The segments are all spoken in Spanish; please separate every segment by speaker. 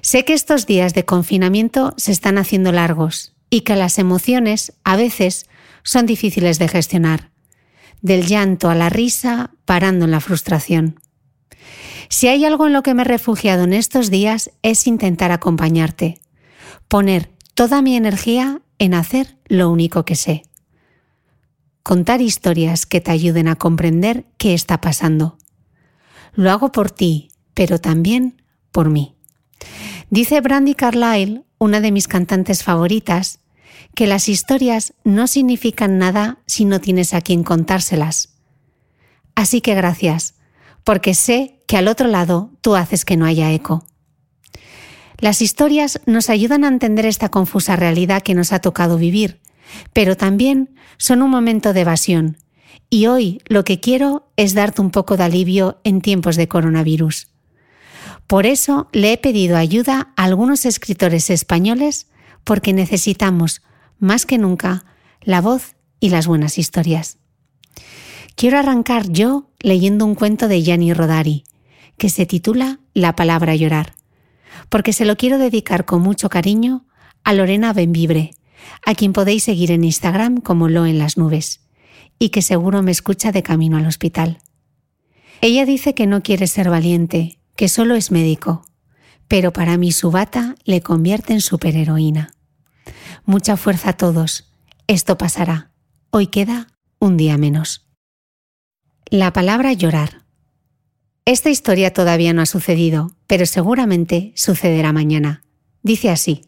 Speaker 1: Sé que estos días de confinamiento se están haciendo largos y que las emociones a veces son difíciles de gestionar. Del llanto a la risa, parando en la frustración. Si hay algo en lo que me he refugiado en estos días es intentar acompañarte, poner toda mi energía en hacer lo único que sé. Contar historias que te ayuden a comprender qué está pasando. Lo hago por ti, pero también por mí. Dice Brandy Carlyle, una de mis cantantes favoritas, que las historias no significan nada si no tienes a quien contárselas. Así que gracias, porque sé que al otro lado tú haces que no haya eco. Las historias nos ayudan a entender esta confusa realidad que nos ha tocado vivir, pero también son un momento de evasión, y hoy lo que quiero es darte un poco de alivio en tiempos de coronavirus. Por eso le he pedido ayuda a algunos escritores españoles porque necesitamos, más que nunca, la voz y las buenas historias. Quiero arrancar yo leyendo un cuento de Gianni Rodari, que se titula La palabra llorar, porque se lo quiero dedicar con mucho cariño a Lorena Benvibre, a quien podéis seguir en Instagram como Lo en las nubes, y que seguro me escucha de camino al hospital. Ella dice que no quiere ser valiente, que solo es médico, pero para mí su bata le convierte en superheroína. Mucha fuerza a todos. Esto pasará. Hoy queda un día menos. La palabra llorar. Esta historia todavía no ha sucedido, pero seguramente sucederá mañana. Dice así.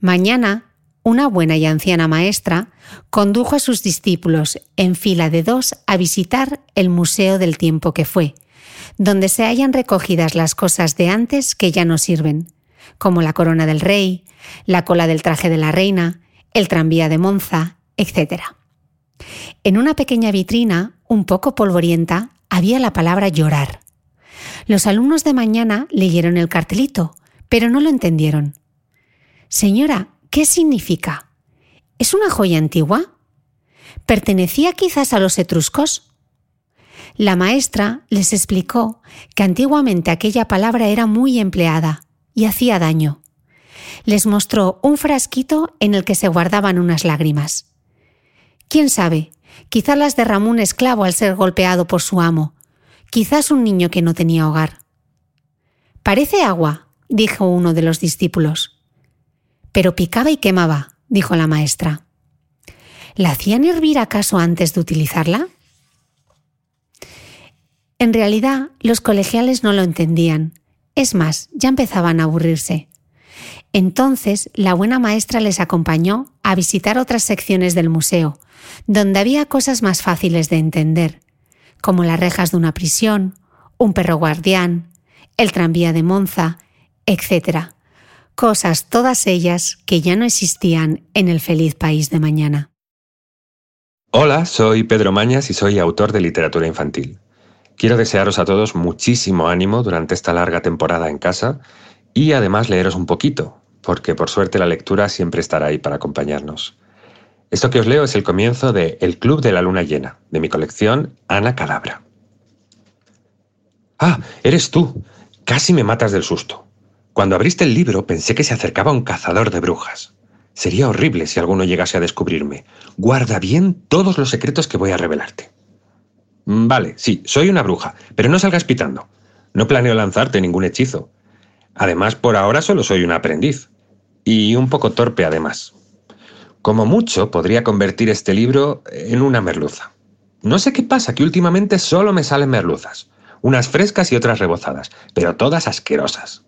Speaker 1: Mañana, una buena y anciana maestra condujo a sus discípulos en fila de dos a visitar el Museo del Tiempo que fue, donde se hayan recogidas las cosas de antes que ya no sirven, como la corona del rey, la cola del traje de la reina, el tranvía de Monza, etc. En una pequeña vitrina, un poco polvorienta, había la palabra llorar. Los alumnos de mañana leyeron el cartelito, pero no lo entendieron. Señora, ¿qué significa? ¿Es una joya antigua? ¿Pertenecía quizás a los etruscos? La maestra les explicó que antiguamente aquella palabra era muy empleada y hacía daño. Les mostró un frasquito en el que se guardaban unas lágrimas. ¿Quién sabe? Quizá las derramó un esclavo al ser golpeado por su amo. quizás un niño que no tenía hogar. Parece agua, dijo uno de los discípulos. Pero picaba y quemaba, dijo la maestra. ¿La hacían hervir acaso antes de utilizarla? En realidad, los colegiales no lo entendían. Es más, ya empezaban a aburrirse. Entonces, la buena maestra les acompañó a visitar otras secciones del museo, donde había cosas más fáciles de entender, como las rejas de una prisión, un perro guardián, el tranvía de Monza, etc. Cosas todas ellas que ya no existían en el feliz país de mañana.
Speaker 2: Hola, soy Pedro Mañas y soy autor de literatura infantil. Quiero desearos a todos muchísimo ánimo durante esta larga temporada en casa y además leeros un poquito, porque por suerte la lectura siempre estará ahí para acompañarnos. Esto que os leo es el comienzo de El Club de la Luna Llena, de mi colección Ana Calabra. Ah, eres tú. Casi me matas del susto. Cuando abriste el libro pensé que se acercaba un cazador de brujas. Sería horrible si alguno llegase a descubrirme. Guarda bien todos los secretos que voy a revelarte. Mm, vale, sí, soy una bruja, pero no salgas pitando. No planeo lanzarte ningún hechizo. Además, por ahora solo soy un aprendiz. Y un poco torpe además. Como mucho, podría convertir este libro en una merluza. No sé qué pasa, que últimamente solo me salen merluzas. Unas frescas y otras rebozadas, pero todas asquerosas.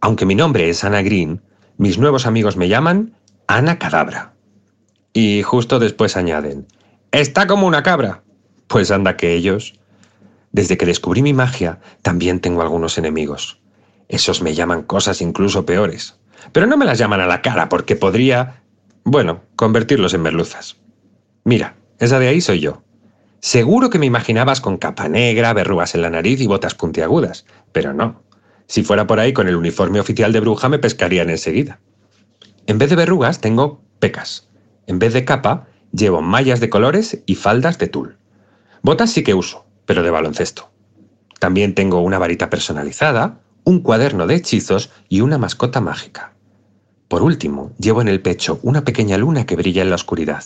Speaker 2: Aunque mi nombre es Ana Green, mis nuevos amigos me llaman Ana Cadabra. Y justo después añaden, está como una cabra. Pues anda que ellos. Desde que descubrí mi magia, también tengo algunos enemigos. Esos me llaman cosas incluso peores. Pero no me las llaman a la cara porque podría, bueno, convertirlos en merluzas. Mira, esa de ahí soy yo. Seguro que me imaginabas con capa negra, verrugas en la nariz y botas puntiagudas, pero no. Si fuera por ahí con el uniforme oficial de bruja me pescarían enseguida. En vez de verrugas tengo pecas. En vez de capa llevo mallas de colores y faldas de tul. Botas sí que uso, pero de baloncesto. También tengo una varita personalizada, un cuaderno de hechizos y una mascota mágica. Por último, llevo en el pecho una pequeña luna que brilla en la oscuridad.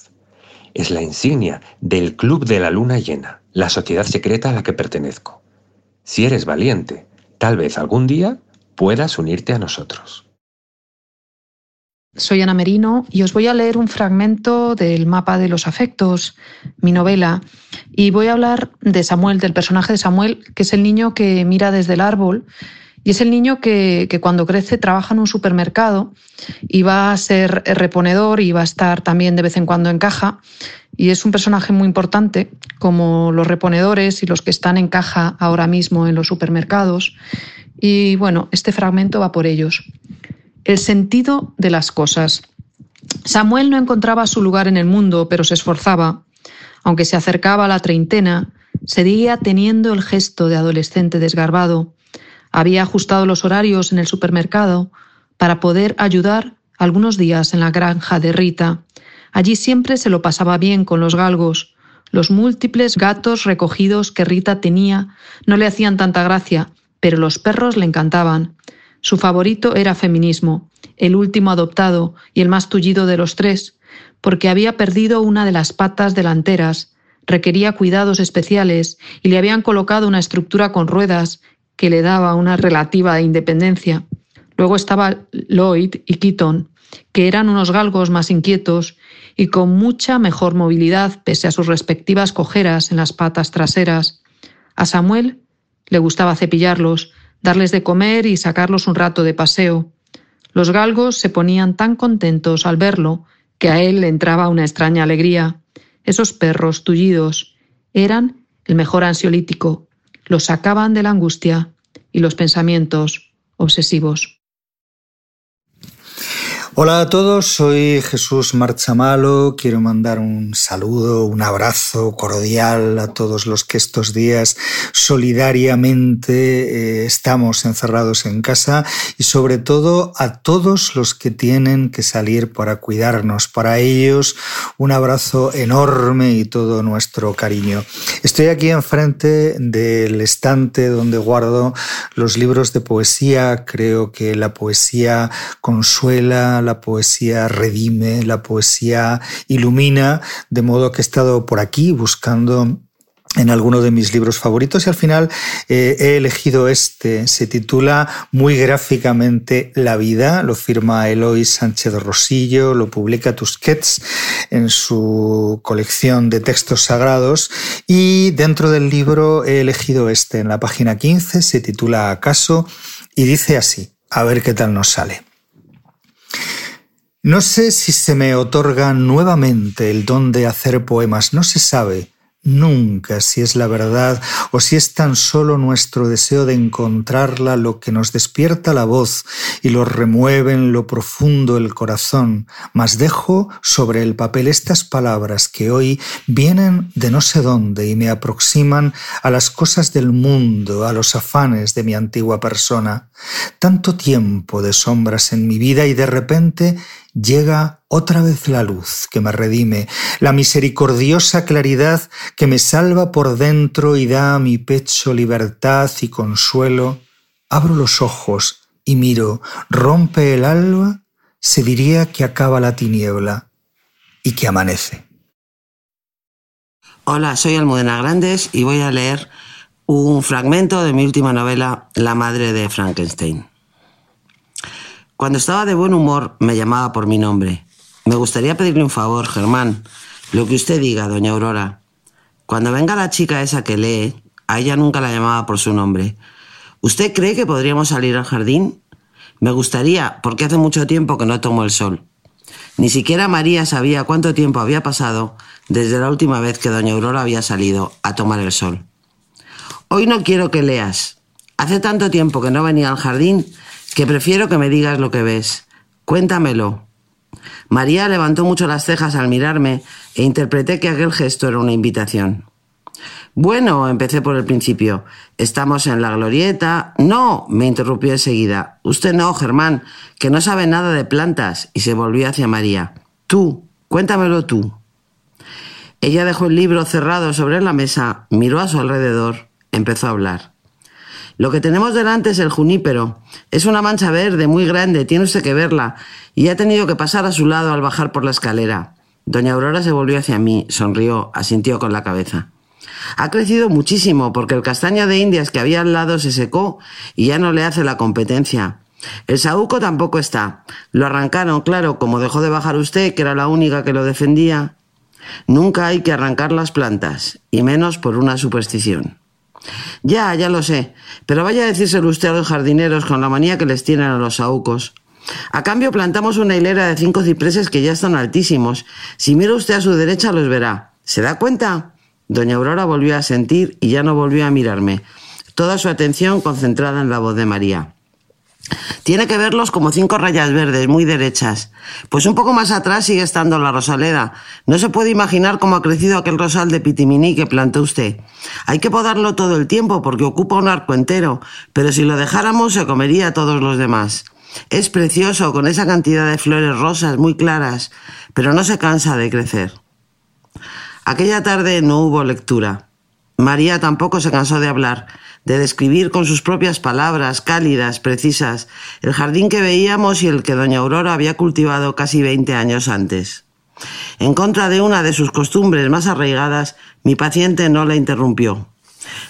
Speaker 2: Es la insignia del Club de la Luna Llena, la sociedad secreta a la que pertenezco. Si eres valiente, tal vez algún día puedas unirte a nosotros.
Speaker 3: Soy Ana Merino y os voy a leer un fragmento del mapa de los afectos, mi novela, y voy a hablar de Samuel, del personaje de Samuel, que es el niño que mira desde el árbol y es el niño que, cuando crece trabaja en un supermercado y va a ser reponedor y va a estar también de vez en cuando en caja. Y es un personaje muy importante, como los reponedores y los que están en caja ahora mismo en los supermercados. Y bueno, este fragmento va por ellos. El sentido de las cosas. Samuel no encontraba su lugar en el mundo, pero se esforzaba. Aunque se acercaba a la treintena, seguía teniendo el gesto de adolescente desgarbado. Había ajustado los horarios en el supermercado para poder ayudar algunos días en la granja de Rita. Allí siempre se lo pasaba bien con los galgos. Los múltiples gatos recogidos que Rita tenía no le hacían tanta gracia, pero los perros le encantaban. Su favorito era Feminismo, el último adoptado y el más tullido de los tres, porque había perdido una de las patas delanteras, requería cuidados especiales y le habían colocado una estructura con ruedas que le daba una relativa independencia. Luego estaba Lloyd y Keaton, que eran unos galgos más inquietos y con mucha mejor movilidad pese a sus respectivas cojeras en las patas traseras. A Samuel le gustaba cepillarlos, darles de comer y sacarlos un rato de paseo. Los galgos se ponían tan contentos al verlo que a él le entraba una extraña alegría. Esos perros tullidos eran el mejor ansiolítico, los sacaban de la angustia y los pensamientos obsesivos.
Speaker 4: Hola a todos, soy Jesús Marchamalo. Quiero mandar un saludo, un abrazo cordial a todos los que estos días solidariamente eh, estamos encerrados en casa y sobre todo a todos los que tienen que salir para cuidarnos. Para ellos, un abrazo enorme y todo nuestro cariño. Estoy aquí enfrente del estante donde guardo los libros de poesía. Creo que la poesía consuela, la poesía redime, la poesía ilumina, de modo que he estado por aquí buscando en alguno de mis libros favoritos y al final eh, he elegido este. Se titula muy gráficamente La vida, lo firma Eloy Sánchez Rosillo, lo publica Tusquets en su colección de textos sagrados y dentro del libro he elegido este. En la página 15 se titula Acaso y dice así, a ver qué tal nos sale. No sé si se me otorga nuevamente el don de hacer poemas, no se sabe nunca si es la verdad o si es tan solo nuestro deseo de encontrarla lo que nos despierta la voz y lo remueve en lo profundo el corazón, mas dejo sobre el papel estas palabras que hoy vienen de no sé dónde y me aproximan a las cosas del mundo, a los afanes de mi antigua persona. Tanto tiempo de sombras en mi vida y de repente llega otra vez la luz que me redime, la misericordiosa claridad que me salva por dentro y da a mi pecho libertad y consuelo. Abro los ojos y miro, rompe el alba, se diría que acaba la tiniebla y que amanece.
Speaker 5: Hola, soy Almudena Grandes y voy a leer un fragmento de mi última novela, La madre de Frankenstein. Cuando estaba de buen humor me llamaba por mi nombre. Me gustaría pedirle un favor, Germán. Lo que usted diga, doña Aurora. Cuando venga la chica esa que lee, a ella nunca la llamaba por su nombre. ¿Usted cree que podríamos salir al jardín? Me gustaría, porque hace mucho tiempo que no tomo el sol. Ni siquiera María sabía cuánto tiempo había pasado desde la última vez que doña Aurora había salido a tomar el sol. Hoy no quiero que leas. Hace tanto tiempo que no venía al jardín que prefiero que me digas lo que ves. Cuéntamelo. María levantó mucho las cejas al mirarme e interpreté que aquel gesto era una invitación. Bueno, empecé por el principio. Estamos en la glorieta. No, me interrumpió enseguida. Usted no, Germán, que no sabe nada de plantas. Y se volvió hacia María. Tú, cuéntamelo tú. Ella dejó el libro cerrado sobre la mesa, miró a su alrededor, empezó a hablar. Lo que tenemos delante es el junípero. Es una mancha verde muy grande, tiene usted que verla. Y ha tenido que pasar a su lado al bajar por la escalera. Doña Aurora se volvió hacia mí, sonrió, asintió con la cabeza. Ha crecido muchísimo porque el castaño de Indias que había al lado se secó y ya no le hace la competencia. El saúco tampoco está. Lo arrancaron, claro, como dejó de bajar usted, que era la única que lo defendía. Nunca hay que arrancar las plantas, y menos por una superstición. Ya, ya lo sé, pero vaya a decírselo usted a los jardineros con la manía que les tienen a los saúcos. A cambio plantamos una hilera de cinco cipreses que ya están altísimos. Si mira usted a su derecha los verá. ¿Se da cuenta? Doña Aurora volvió a sentir y ya no volvió a mirarme, toda su atención concentrada en la voz de María. Tiene que verlos como cinco rayas verdes, muy derechas. Pues un poco más atrás sigue estando la rosaleda. No se puede imaginar cómo ha crecido aquel rosal de pitiminí que plantó usted. Hay que podarlo todo el tiempo porque ocupa un arco entero, pero si lo dejáramos se comería a todos los demás. Es precioso con esa cantidad de flores rosas muy claras, pero no se cansa de crecer. Aquella tarde no hubo lectura. María tampoco se cansó de hablar, de describir con sus propias palabras, cálidas, precisas, el jardín que veíamos y el que doña Aurora había cultivado casi veinte años antes. En contra de una de sus costumbres más arraigadas, mi paciente no la interrumpió.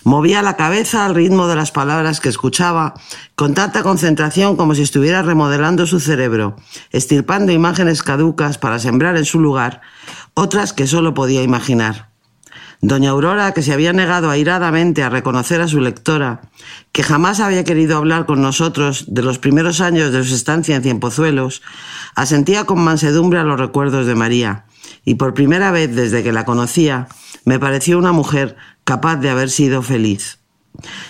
Speaker 5: Movía la cabeza al ritmo de las palabras que escuchaba, con tanta concentración como si estuviera remodelando su cerebro, estirpando imágenes caducas para sembrar en su lugar otras que solo podía imaginar. Doña Aurora, que se había negado airadamente a reconocer a su lectora, que jamás había querido hablar con nosotros de los primeros años de su estancia en Cienpozuelos, asentía con mansedumbre a los recuerdos de María, y por primera vez desde que la conocía, me pareció una mujer capaz de haber sido feliz.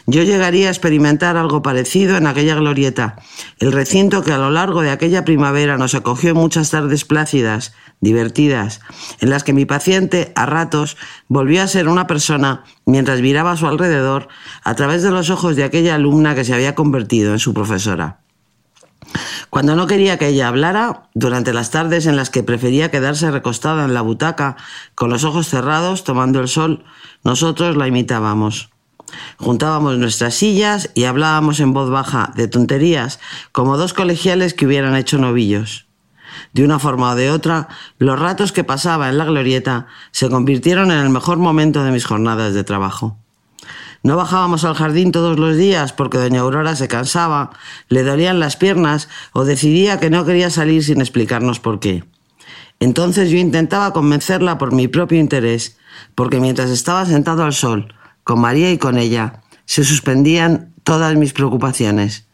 Speaker 5: Yo llegaría a experimentar algo parecido en aquella glorieta, el recinto que a lo largo de aquella primavera nos acogió en muchas tardes plácidas, divertidas, en las que mi paciente, a ratos, volvió a ser una persona mientras miraba a su alrededor a través de los ojos de aquella alumna que se había convertido en su profesora. Cuando no quería que ella hablara, durante las tardes en las que prefería quedarse recostada en la butaca con los ojos cerrados tomando el sol, nosotros la imitábamos. Juntábamos nuestras sillas y hablábamos en voz baja de tonterías, como dos colegiales que hubieran hecho novillos. De una forma o de otra, los ratos que pasaba en la glorieta se convirtieron en el mejor momento de mis jornadas de trabajo. No bajábamos al jardín todos los días porque doña Aurora se cansaba, le dolían las piernas o decidía que no quería salir sin explicarnos por qué. Entonces yo intentaba convencerla por mi propio interés, porque mientras estaba sentado al sol, con María y con ella, se suspendían todas mis preocupaciones.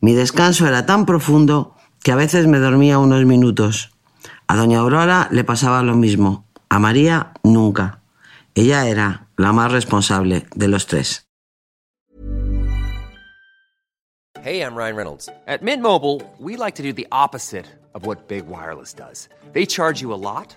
Speaker 5: Mi descanso era tan profundo que a veces me dormía unos minutos. A doña Aurora le pasaba lo mismo, a María nunca. Ella era la más responsable de los tres.
Speaker 6: Hey, I'm Ryan Reynolds. At Mint Mobile, we like to do the opposite of what Big Wireless does. They charge you a lot,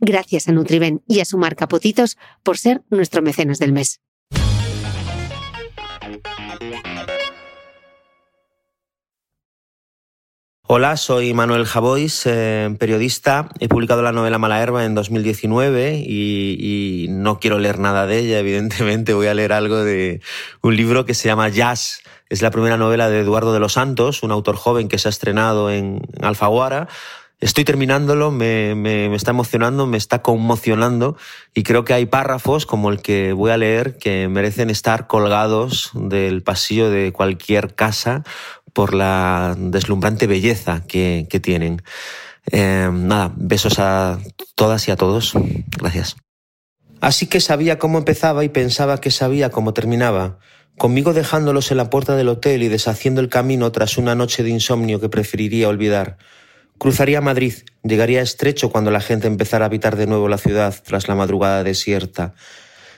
Speaker 1: Gracias a Nutriben y a su marca por ser nuestro mecenas del mes.
Speaker 7: Hola, soy Manuel Javois, eh, periodista. He publicado la novela Mala Herba en 2019 y, y, no quiero leer nada de ella, evidentemente. Voy a leer algo de un libro que se llama Jazz. Es la primera novela de Eduardo de los Santos, un autor joven que se ha estrenado en Alfaguara estoy terminándolo, me, me, me, está emocionando, me está conmocionando y creo que hay párrafos como el que voy a leer que merecen estar colgados del pasillo de cualquier casa por la deslumbrante belleza que, que tienen. Eh, nada, besos a todas y a todos. Gracias. Así que sabía cómo empezaba y pensaba que sabía cómo terminaba. Conmigo dejándolos en la puerta del hotel y deshaciendo el camino tras una noche de insomnio que preferiría olvidar. Cruzaría Madrid, llegaría Estrecho cuando la gente empezara a habitar de nuevo la ciudad tras la madrugada desierta.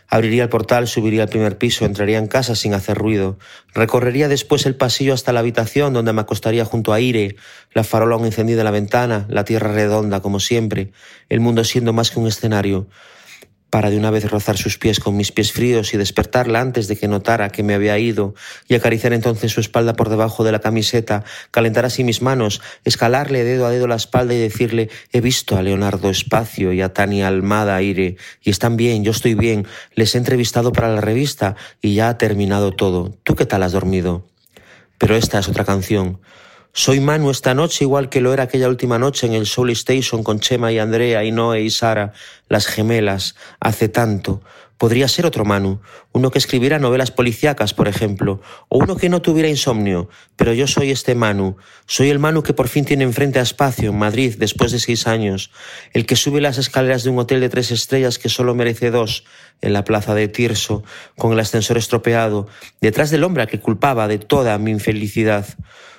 Speaker 7: Abriría el portal, subiría al primer piso, entraría en casa sin hacer ruido. Recorrería después el pasillo hasta la habitación donde me acostaría junto a Ire, la farola aún encendida en la ventana, la tierra redonda como siempre, el mundo siendo más que un escenario para de una vez rozar sus pies con mis pies fríos y despertarla antes de que notara que me había ido, y acariciar entonces su espalda por debajo de la camiseta, calentar así mis manos, escalarle dedo a dedo la espalda y decirle he visto a Leonardo Espacio y a Tania Almada Aire, y están bien, yo estoy bien, les he entrevistado para la revista y ya ha terminado todo. ¿Tú qué tal has dormido? Pero esta es otra canción. Soy Manu esta noche igual que lo era aquella última noche en el Soul Station con Chema y Andrea y Noé y Sara, las gemelas, hace tanto. Podría ser otro Manu, uno que escribiera novelas policíacas, por ejemplo, o uno que no tuviera insomnio, pero yo soy este Manu, soy el Manu que por fin tiene enfrente a Espacio, en Madrid, después de seis años, el que sube las escaleras de un hotel de tres estrellas que solo merece dos, en la plaza de Tirso, con el ascensor estropeado, detrás del hombre que culpaba de toda mi infelicidad.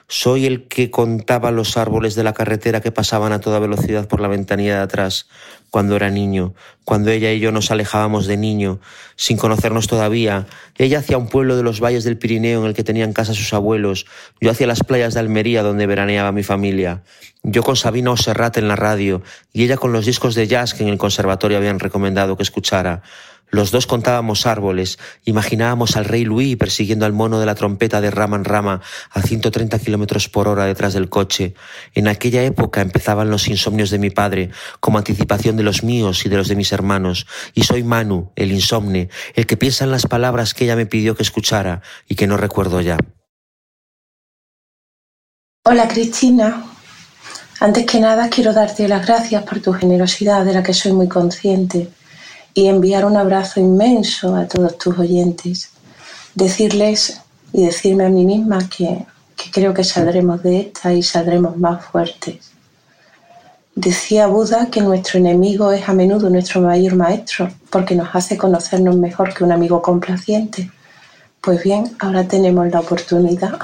Speaker 7: Soy el que contaba los árboles de la carretera que pasaban a toda velocidad por la ventanilla de atrás cuando era niño, cuando ella y yo nos alejábamos de niño, sin conocernos todavía. Ella hacia un pueblo de los valles del Pirineo en el que tenían casa sus abuelos, yo hacia las playas de Almería donde veraneaba mi familia. Yo con Sabina Oserrat en la radio y ella con los discos de jazz que en el conservatorio habían recomendado que escuchara. Los dos contábamos árboles, imaginábamos al rey Luis persiguiendo al mono de la trompeta de rama en rama a 130 kilómetros por hora detrás del coche. En aquella época empezaban los insomnios de mi padre, como anticipación de los míos y de los de mis hermanos. Y soy Manu, el insomne, el que piensa en las palabras que ella me pidió que escuchara y que no recuerdo ya.
Speaker 8: Hola Cristina. Antes que nada quiero darte las gracias por tu generosidad de la que soy muy consciente y enviar un abrazo inmenso a todos tus oyentes. Decirles y decirme a mí misma que, creo que saldremos de esta y saldremos más fuertes. Decía Buda que nuestro enemigo es a menudo nuestro mayor maestro porque nos hace conocernos mejor que un amigo complaciente. Pues bien, ahora tenemos la oportunidad.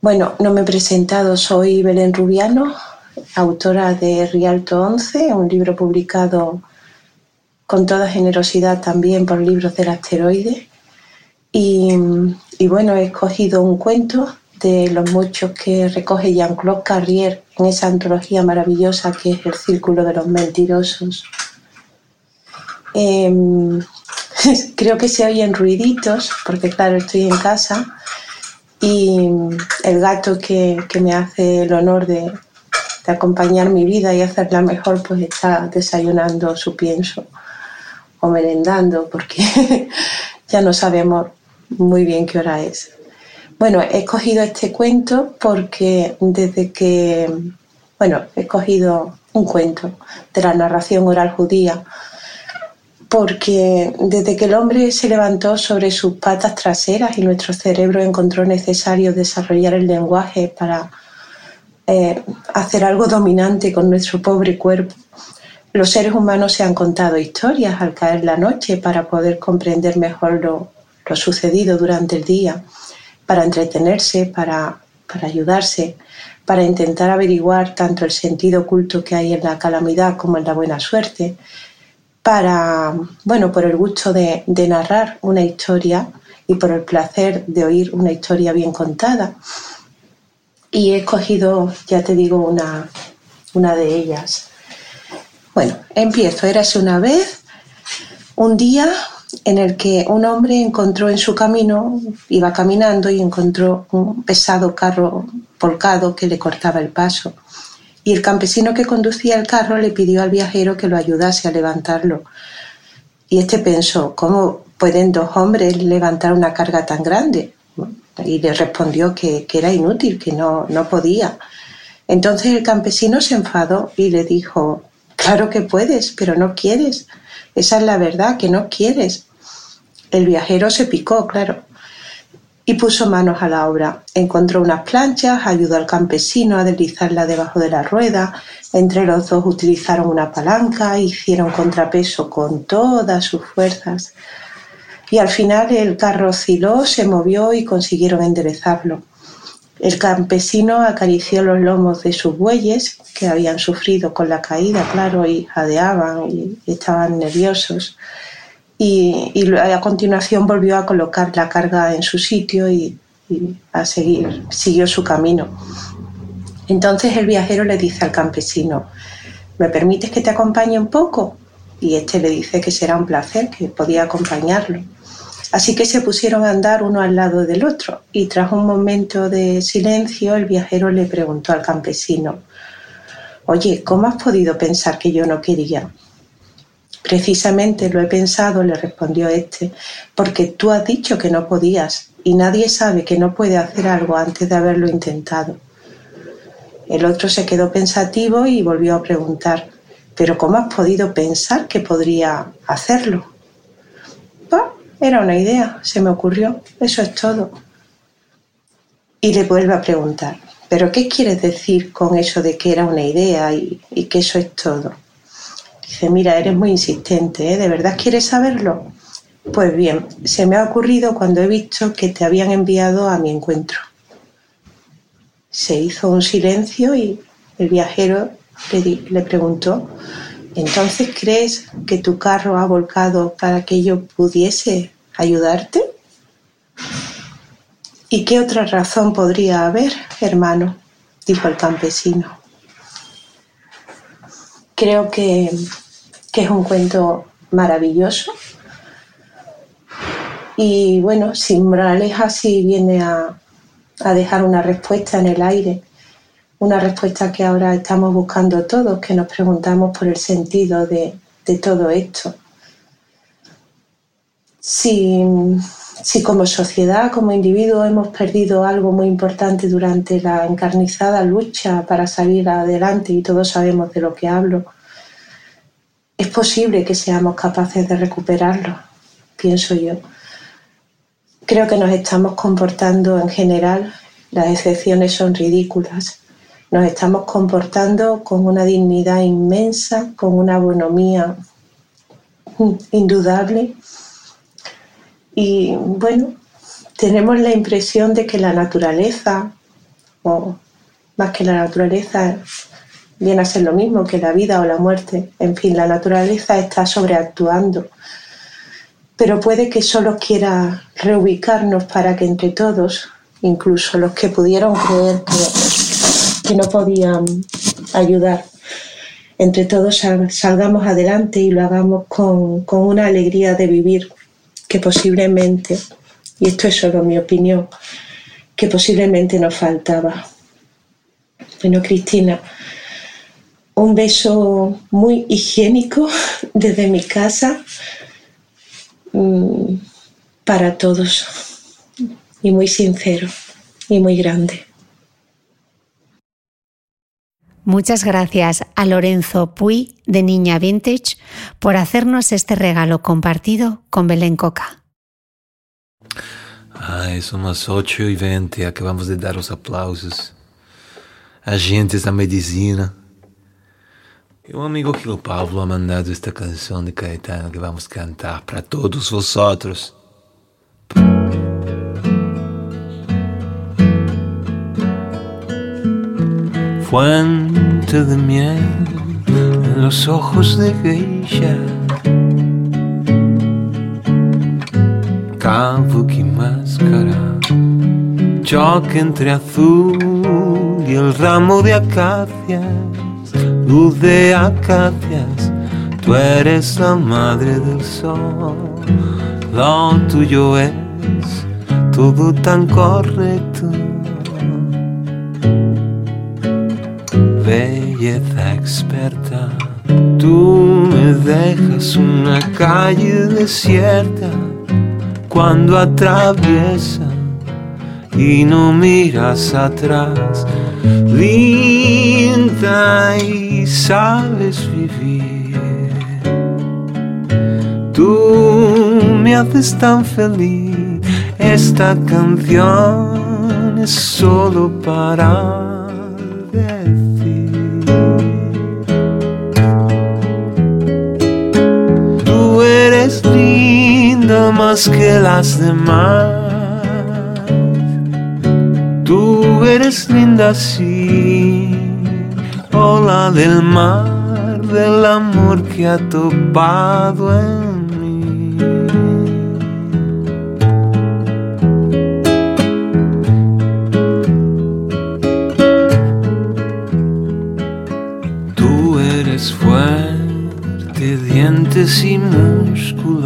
Speaker 8: Bueno, no me he presentado, soy Belén Rubiano, autora de Rialto 11, un libro publicado con toda generosidad también por libros del asteroide. Y, bueno, he escogido un cuento de los muchos que recoge Jean-Claude Carrier en esa antología maravillosa que es El Círculo de los Mentirosos. Em, creo que se oyen ruiditos, porque claro, estoy en casa y el gato que, me hace el honor de, de, acompañar mi vida y hacerla mejor, pues está desayunando su pienso o merendando, porque ya no sabemos muy bien qué hora es. Bueno, he escogido este cuento porque desde que, bueno, he escogido un cuento de la narración oral judía, porque desde que el hombre se levantó sobre sus patas traseras y nuestro cerebro encontró necesario desarrollar el lenguaje para eh, hacer algo dominante con nuestro pobre cuerpo, los seres humanos se han contado historias al caer la noche para poder comprender mejor lo, sucedido durante el día, para entretenerse, para, para ayudarse, para intentar averiguar tanto el sentido oculto que hay en la calamidad como en la buena suerte, para, bueno, por el gusto de, narrar una historia y por el placer de oír una historia bien contada. Y he escogido, ya te digo, una, una de ellas. Bueno, empiezo. Érase una vez un día en el que un hombre encontró en su camino, iba caminando y encontró un pesado carro volcado que le cortaba el paso. Y el campesino que conducía el carro le pidió al viajero que lo ayudase a levantarlo. Y este pensó, ¿cómo pueden dos hombres levantar una carga tan grande? Y le respondió que, era inútil, que no, no podía. Entonces el campesino se enfadó y le dijo, Claro que puedes, pero no quieres. Esa es la verdad, que no quieres. El viajero se picó, claro, y puso manos a la obra. Encontró unas planchas, ayudó al campesino a deslizarla debajo de la rueda. Entre los dos utilizaron una palanca, hicieron contrapeso con todas sus fuerzas. Y al final el carro osciló, se movió y consiguieron enderezarlo. El campesino acarició los lomos de sus bueyes, que habían sufrido con la caída, claro, y jadeaban y estaban nerviosos. Y, a continuación volvió a colocar la carga en su sitio y, a seguir, siguió su camino. Entonces el viajero le dice al campesino, ¿me permites que te acompañe un poco? Y este le dice que será un placer, que podía acompañarlo. Así que se pusieron a andar uno al lado del otro y tras un momento de silencio el viajero le preguntó al campesino, Oye, ¿cómo has podido pensar que yo no quería? Precisamente lo he pensado, le respondió este, porque tú has dicho que no podías y nadie sabe que no puede hacer algo antes de haberlo intentado. El otro se quedó pensativo y volvió a preguntar, ¿pero cómo has podido pensar que podría hacerlo? Era una idea, se me ocurrió, eso es todo. Y le vuelve a preguntar, ¿pero qué quieres decir con eso de que era una idea y, que eso es todo? Dice, mira, eres muy insistente, ¿eh? ¿De verdad quieres saberlo? Pues bien, se me ha ocurrido cuando he visto que te habían enviado a mi encuentro. Se hizo un silencio y el viajero le, preguntó, ¿entonces crees que tu carro ha volcado para que yo pudiese ayudarte? ¿Y qué otra razón podría haber, hermano? dijo el campesino. Creo que, que es un cuento maravilloso y bueno, sin moraleja sí viene a, dejar una respuesta en el aire, una respuesta que ahora estamos buscando todos, que nos preguntamos por el sentido de, todo esto. Si, si, como sociedad, como individuo, hemos perdido algo muy importante durante la encarnizada lucha para salir adelante, y todos sabemos de lo que hablo, es posible que seamos capaces de recuperarlo, pienso yo. Creo que nos estamos comportando en general, las excepciones son ridículas, nos estamos comportando con una dignidad inmensa, con una bonomía indudable. Y bueno, tenemos la impresión de que la naturaleza, o más que la naturaleza, viene a ser lo mismo que la vida o la muerte. En fin, la naturaleza está sobreactuando pero puede que solo quiera reubicarnos para que entre todos, incluso los que pudieron creer que, no podían ayudar, entre todos salgamos adelante y lo hagamos con, con una alegría de vivir que posiblemente, y esto es solo mi opinión, que posiblemente nos faltaba. Bueno, Cristina, un beso muy higiénico desde mi casa Mm, para todos y muy sincero y muy grande.
Speaker 1: Muchas gracias a Lorenzo Puy de Niña Vintage por hacernos este regalo compartido con Belén Coca.
Speaker 9: Ai, son las 8 y 20, acabamos de dar los aplausos. Agentes da medicina, E um amigo que o Pablo ha mandado esta canção de Caetano que vamos cantar para todos vosotros. Fuente de miel en los ojos de geisha. Kabuki máscara, choque entre azul y el ramo de acacia luz de acacias, tú eres la madre del sol, lo tuyo es todo tan correcto. Belleza experta, tú me dejas una calle desierta cuando atraviesa y no miras atrás linda y sabes vivir. Tú me haces tan feliz, esta canción es solo para decir. Más que las demás. Tú eres linda así, ola del mar, del amor que ha topado en mí. Tú eres fuerte, dientes y músculos,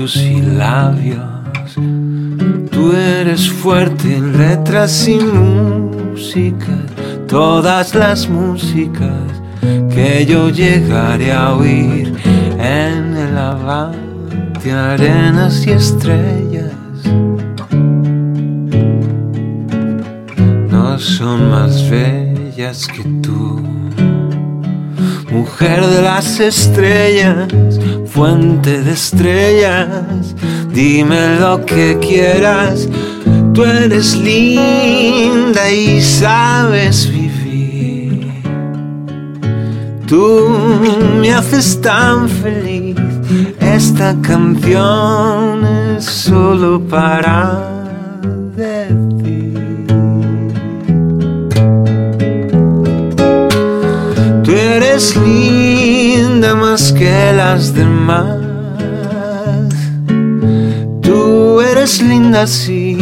Speaker 9: y labios. Tú eres fuerte en letras y música, todas las músicas que yo llegaré a oír en el avance, arenas y estrellas. No son más bellas que tú, mujer de las estrellas, fuente de estrellas Dime lo que quieras, tú eres linda y sabes vivir. Tú me haces tan feliz, esta canción es solo para eres linda más que las demás. Tú eres linda, sí.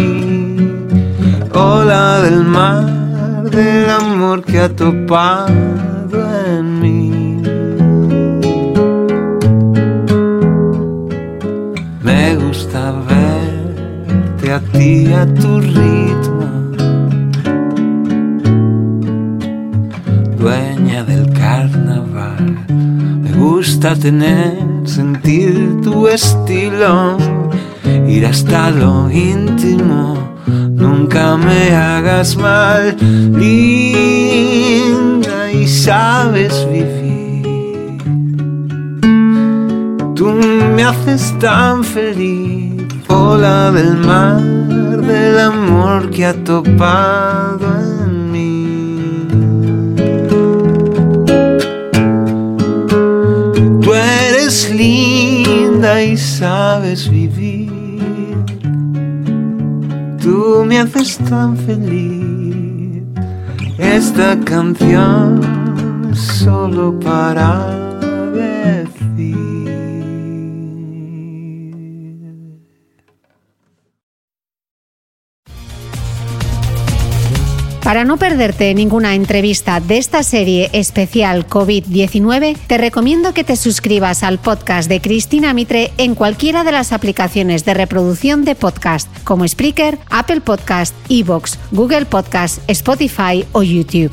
Speaker 9: Ola del mar, del amor que ha topado en mí. Me gusta verte a ti a tu ritmo. Dueña del carnaval. Me gusta tener, sentir tu estilo, ir hasta lo íntimo. Nunca me hagas mal, linda, y sabes vivir. Tú me haces tan feliz, ola del mar, del amor que ha topado sabes vivir. Tú me haces tan feliz. Esta canción es solo para
Speaker 1: Para no perderte ninguna entrevista de esta serie especial COVID-19, te recomiendo que te suscribas al podcast de Cristina Mitre en cualquiera de las aplicaciones de reproducción de podcast, como Spreaker, Apple Podcast, Evox, Google Podcast, Spotify o YouTube.